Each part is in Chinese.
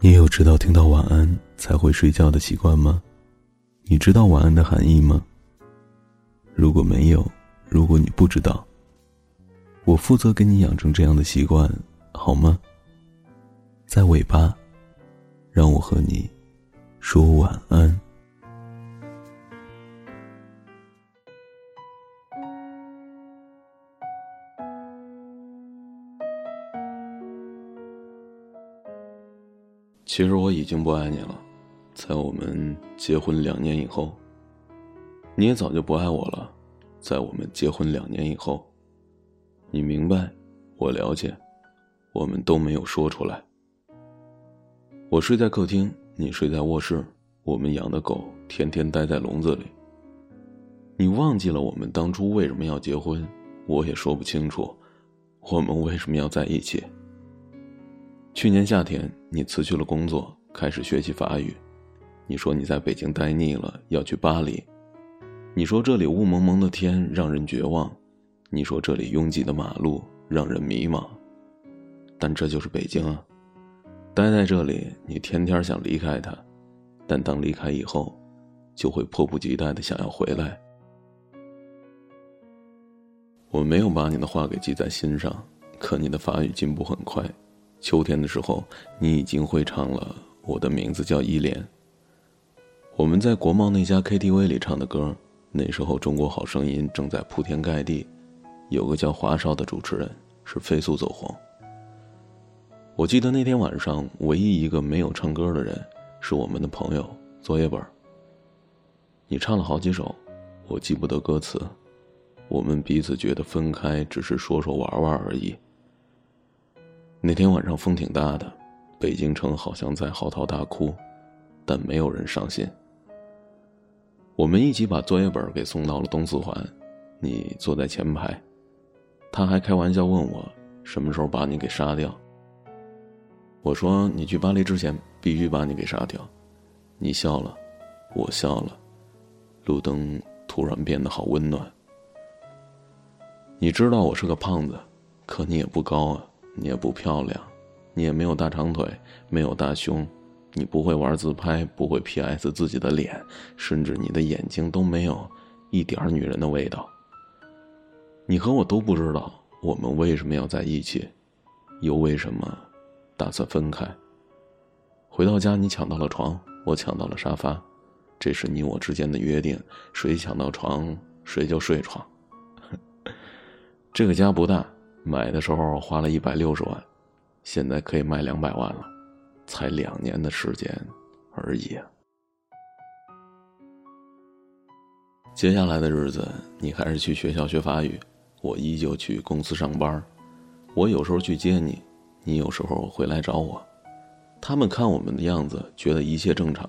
你有知道听到晚安才会睡觉的习惯吗？你知道晚安的含义吗？如果没有，如果你不知道，我负责给你养成这样的习惯，好吗？在尾巴，让我和你说晚安。其实我已经不爱你了，在我们结婚两年以后，你也早就不爱我了，在我们结婚两年以后，你明白，我了解，我们都没有说出来。我睡在客厅，你睡在卧室，我们养的狗天天待在笼子里。你忘记了我们当初为什么要结婚，我也说不清楚，我们为什么要在一起。去年夏天，你辞去了工作，开始学习法语。你说你在北京待腻了，要去巴黎。你说这里雾蒙蒙的天让人绝望，你说这里拥挤的马路让人迷茫。但这就是北京啊！待在这里，你天天想离开它，但当离开以后，就会迫不及待的想要回来。我没有把你的话给记在心上，可你的法语进步很快。秋天的时候，你已经会唱了。我的名字叫依莲。我们在国贸那家 KTV 里唱的歌，那时候《中国好声音》正在铺天盖地，有个叫华少的主持人是飞速走红。我记得那天晚上，唯一一个没有唱歌的人是我们的朋友作业本。你唱了好几首，我记不得歌词。我们彼此觉得分开只是说说玩玩而已。那天晚上风挺大的，北京城好像在嚎啕大哭，但没有人伤心。我们一起把作业本给送到了东四环，你坐在前排，他还开玩笑问我什么时候把你给杀掉。我说你去巴黎之前必须把你给杀掉，你笑了，我笑了，路灯突然变得好温暖。你知道我是个胖子，可你也不高啊。你也不漂亮，你也没有大长腿，没有大胸，你不会玩自拍，不会 P.S 自己的脸，甚至你的眼睛都没有一点女人的味道。你和我都不知道我们为什么要在一起，又为什么打算分开。回到家，你抢到了床，我抢到了沙发，这是你我之间的约定，谁抢到床谁就睡床。这个家不大。买的时候花了一百六十万，现在可以卖两百万了，才两年的时间而已。接下来的日子，你还是去学校学法语，我依旧去公司上班。我有时候去接你，你有时候会来找我。他们看我们的样子，觉得一切正常。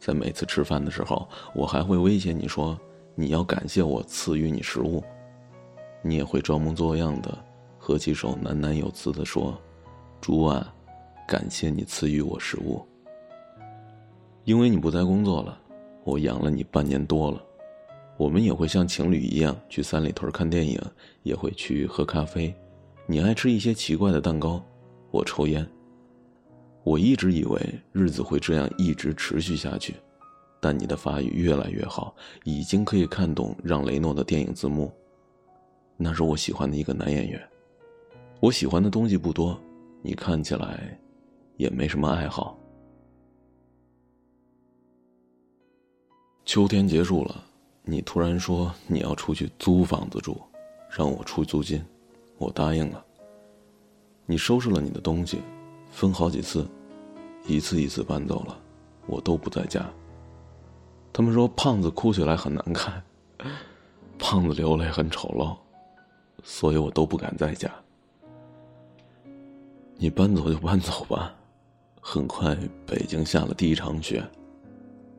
在每次吃饭的时候，我还会威胁你说：“你要感谢我赐予你食物。”你也会装模作样的。合起手，喃喃有词地说：“朱啊，感谢你赐予我食物。因为你不再工作了，我养了你半年多了。我们也会像情侣一样去三里屯看电影，也会去喝咖啡。你爱吃一些奇怪的蛋糕，我抽烟。我一直以为日子会这样一直持续下去，但你的法语越来越好，已经可以看懂让雷诺的电影字幕。那是我喜欢的一个男演员。”我喜欢的东西不多，你看起来也没什么爱好。秋天结束了，你突然说你要出去租房子住，让我出租金，我答应了。你收拾了你的东西，分好几次，一次一次搬走了，我都不在家。他们说胖子哭起来很难看，胖子流泪很丑陋，所以我都不敢在家。你搬走就搬走吧，很快北京下了第一场雪。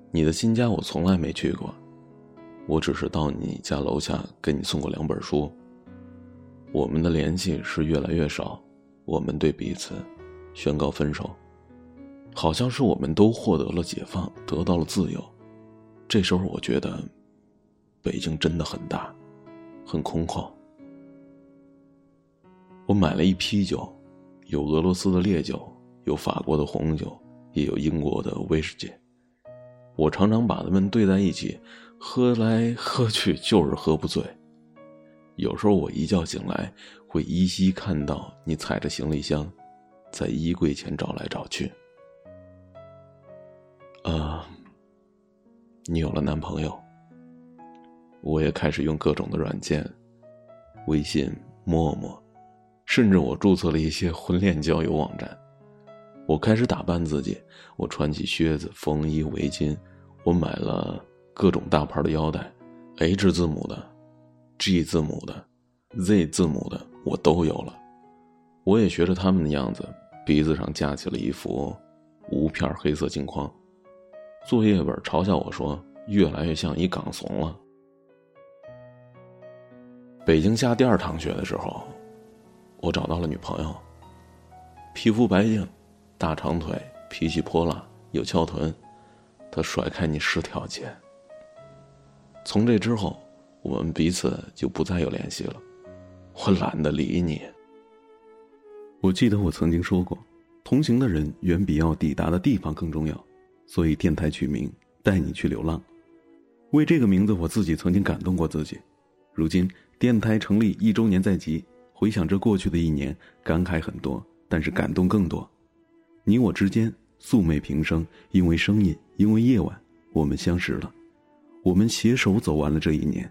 你的新家我从来没去过，我只是到你家楼下给你送过两本书。我们的联系是越来越少，我们对彼此宣告分手，好像是我们都获得了解放，得到了自由。这时候我觉得，北京真的很大，很空旷。我买了一批酒。有俄罗斯的烈酒，有法国的红酒，也有英国的威士忌。我常常把它们兑在一起，喝来喝去就是喝不醉。有时候我一觉醒来，会依稀看到你踩着行李箱，在衣柜前找来找去。啊，你有了男朋友，我也开始用各种的软件，微信、陌陌，甚至我注册了一些婚恋交友网站。我开始打扮自己，我穿起靴子、风衣、围巾，我买了各种大牌的腰带，H 字母的，G 字母的，Z 字母的，我都有了。我也学着他们的样子，鼻子上架起了一副无片黑色镜框。作业本嘲笑我说：“越来越像一港怂了。”北京下第二场雪的时候，我找到了女朋友，皮肤白净。大长腿，脾气泼辣，有翘臀，她甩开你十条街。从这之后，我们彼此就不再有联系了。我懒得理你。我记得我曾经说过，同行的人远比要抵达的地方更重要，所以电台取名“带你去流浪”。为这个名字，我自己曾经感动过自己。如今电台成立一周年在即，回想着过去的一年，感慨很多，但是感动更多。你我之间素昧平生，因为声音，因为夜晚，我们相识了，我们携手走完了这一年。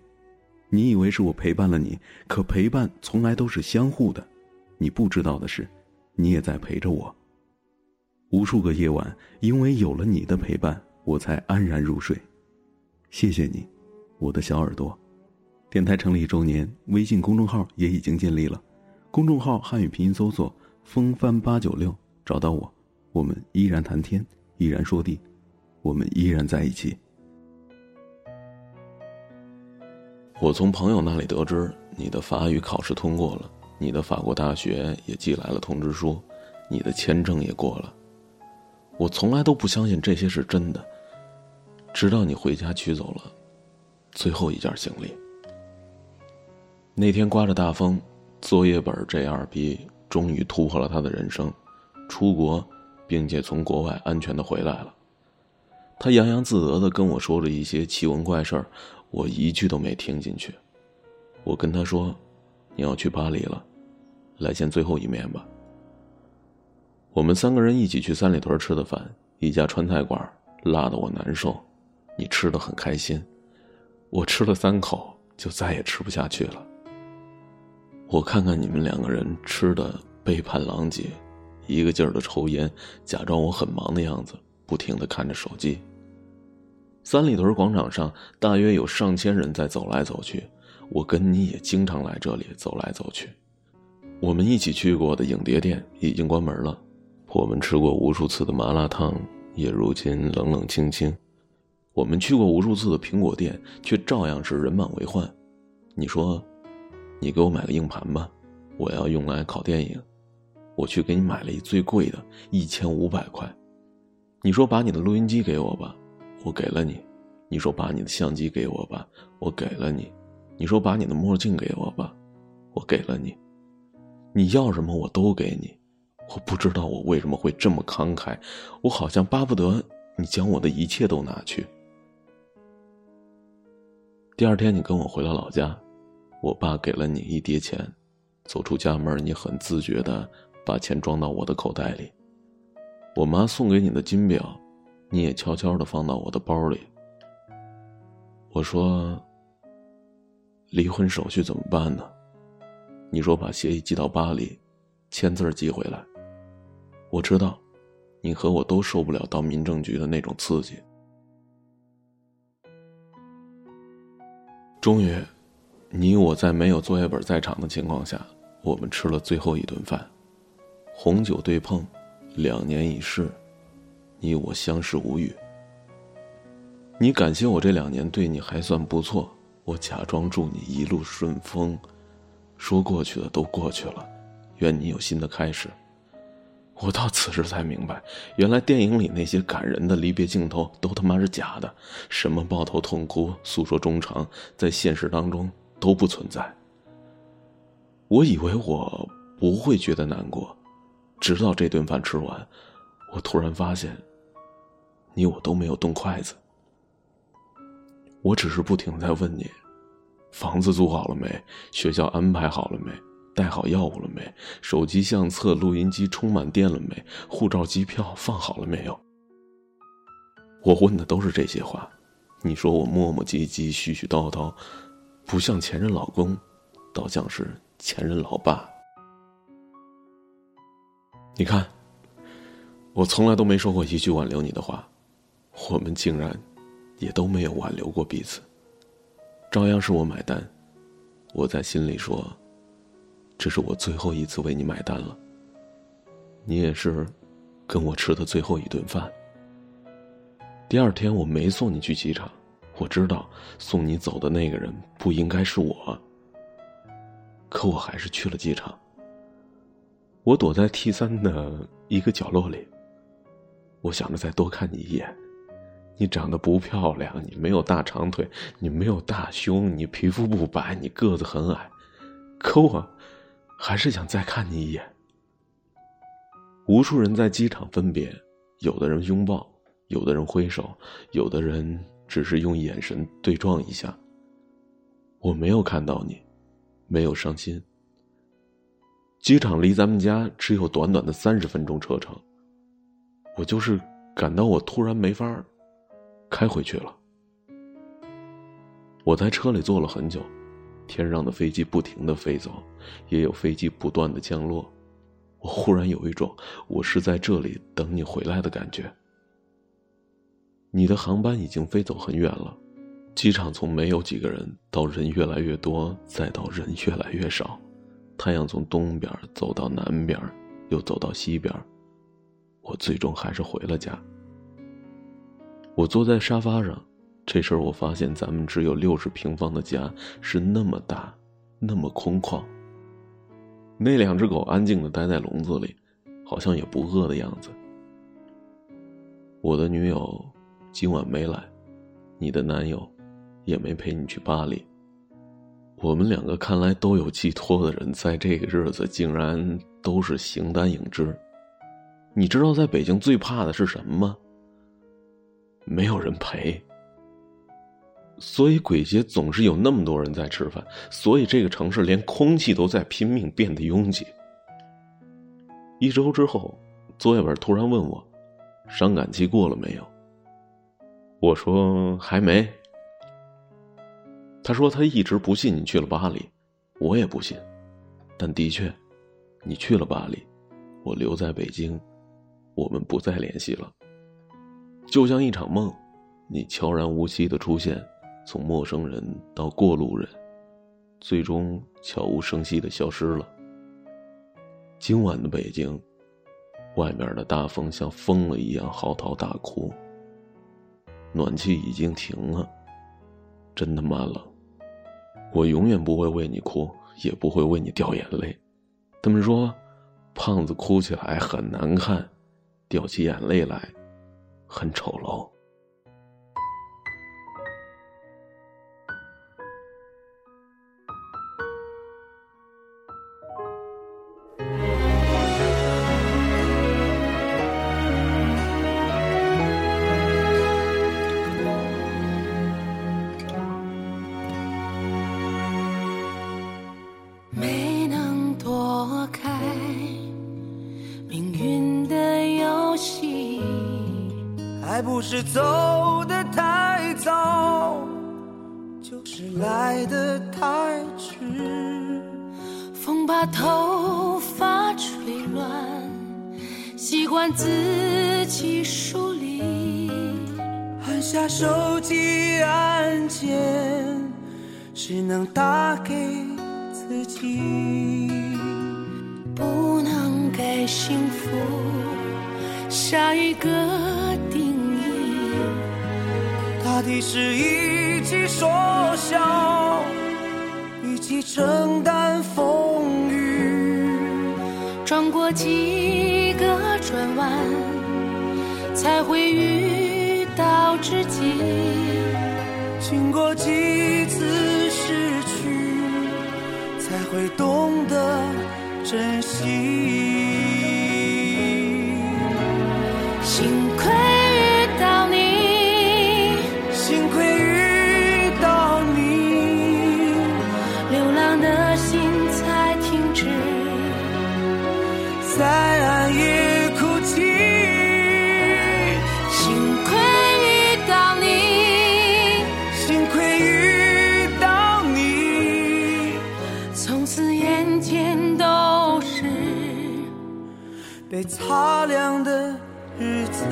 你以为是我陪伴了你，可陪伴从来都是相互的。你不知道的是，你也在陪着我。无数个夜晚，因为有了你的陪伴，我才安然入睡。谢谢你，我的小耳朵。电台成立一周年，微信公众号也已经建立了，公众号汉语拼音搜索“风帆八九六”，找到我。我们依然谈天，依然说地，我们依然在一起。我从朋友那里得知，你的法语考试通过了，你的法国大学也寄来了通知书，你的签证也过了。我从来都不相信这些是真的，直到你回家取走了最后一件行李。那天刮着大风，作业本这二逼终于突破了他的人生，出国。并且从国外安全的回来了，他洋洋自得的跟我说了一些奇闻怪事儿，我一句都没听进去。我跟他说：“你要去巴黎了，来见最后一面吧。”我们三个人一起去三里屯吃的饭，一家川菜馆，辣的我难受。你吃的很开心，我吃了三口就再也吃不下去了。我看看你们两个人吃的杯盘狼藉。一个劲儿的抽烟，假装我很忙的样子，不停的看着手机。三里屯广场上大约有上千人在走来走去，我跟你也经常来这里走来走去。我们一起去过的影碟店已经关门了，我们吃过无数次的麻辣烫也如今冷冷清清。我们去过无数次的苹果店，却照样是人满为患。你说，你给我买个硬盘吧，我要用来拷电影。我去给你买了一最贵的，一千五百块。你说把你的录音机给我吧，我给了你。你说把你的相机给我吧，我给了你。你说把你的墨镜给我吧，我给了你。你要什么我都给你。我不知道我为什么会这么慷慨，我好像巴不得你将我的一切都拿去。第二天你跟我回了老家，我爸给了你一叠钱，走出家门，你很自觉的。把钱装到我的口袋里，我妈送给你的金表，你也悄悄的放到我的包里。我说：“离婚手续怎么办呢？”你说：“把协议寄到巴黎，签字寄回来。”我知道，你和我都受不了到民政局的那种刺激。终于，你我在没有作业本在场的情况下，我们吃了最后一顿饭。红酒对碰，两年已逝，你我相视无语。你感谢我这两年对你还算不错，我假装祝你一路顺风，说过去的都过去了，愿你有新的开始。我到此时才明白，原来电影里那些感人的离别镜头都他妈是假的，什么抱头痛哭、诉说衷肠，在现实当中都不存在。我以为我不会觉得难过。直到这顿饭吃完，我突然发现，你我都没有动筷子。我只是不停在问你：房子租好了没？学校安排好了没？带好药物了没？手机相册、录音机充满电了没？护照、机票放好了没有？我问的都是这些话，你说我磨磨唧唧、絮絮叨叨，不像前任老公，倒像是前任老爸。你看，我从来都没说过一句挽留你的话，我们竟然也都没有挽留过彼此，照样是我买单。我在心里说。这是我最后一次为你买单了。你也是，跟我吃的最后一顿饭。第二天我没送你去机场，我知道送你走的那个人不应该是我。可我还是去了机场。我躲在 T 三的一个角落里。我想着再多看你一眼。你长得不漂亮，你没有大长腿，你没有大胸，你皮肤不白，你个子很矮。可我。还是想再看你一眼。无数人在机场分别，有的人拥抱，有的人挥手，有的人只是用眼神对撞一下。我没有看到你，没有伤心。机场离咱们家只有短短的三十分钟车程，我就是感到我突然没法开回去了。我在车里坐了很久。天上的飞机不停的飞走，也有飞机不断的降落。我忽然有一种我是在这里等你回来的感觉。你的航班已经飞走很远了，机场从没有几个人到人越来越多，再到人越来越少。太阳从东边走到南边，又走到西边。我最终还是回了家。我坐在沙发上。这事儿我发现，咱们只有六十平方的家是那么大，那么空旷。那两只狗安静的待在笼子里，好像也不饿的样子。我的女友今晚没来，你的男友也没陪你去巴黎。我们两个看来都有寄托的人，在这个日子竟然都是形单影只。你知道在北京最怕的是什么吗？没有人陪。所以鬼节总是有那么多人在吃饭，所以这个城市连空气都在拼命变得拥挤。一周之后，作业本突然问我：“伤感期过了没有？”我说：“还没。”他说：“他一直不信你去了巴黎，我也不信，但的确，你去了巴黎，我留在北京，我们不再联系了，就像一场梦，你悄然无息的出现。”从陌生人到过路人，最终悄无声息的消失了。今晚的北京，外面的大风像疯了一样嚎啕大哭。暖气已经停了，真他妈冷。我永远不会为你哭，也不会为你掉眼泪。他们说，胖子哭起来很难看，掉起眼泪来，很丑陋。还不是走的太早，就是来的太迟。风把头发吹乱，习惯自己梳理。按下手机按键，只能打给自己，不能给幸福下一个。大抵是一起说笑，一起承担风雨，转过几个转弯，才会遇到知己。经过几次失去，才会懂得珍惜。他俩的日子。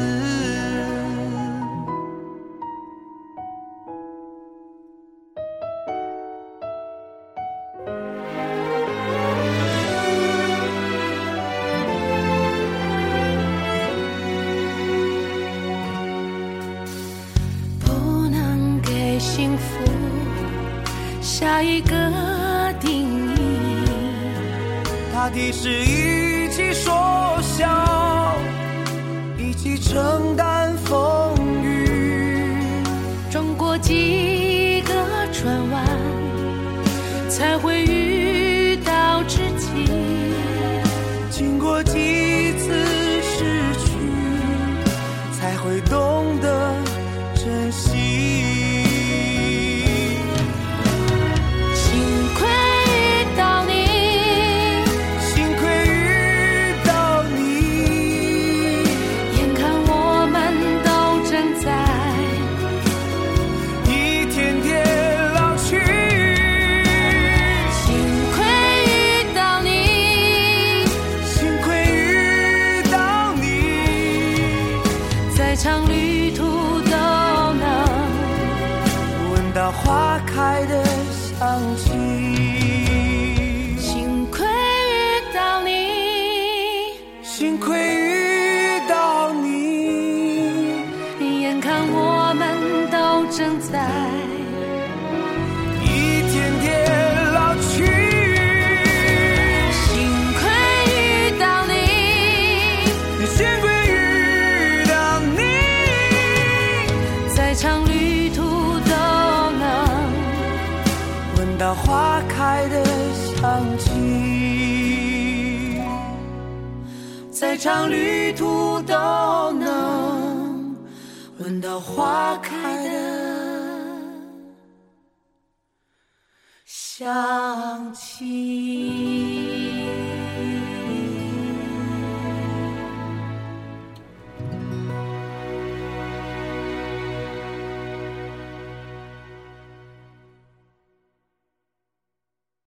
不能给幸福下一个定义。大地是一途都能闻到花开的香气。闻到花开的香气。再长旅途都能闻到花开的香气。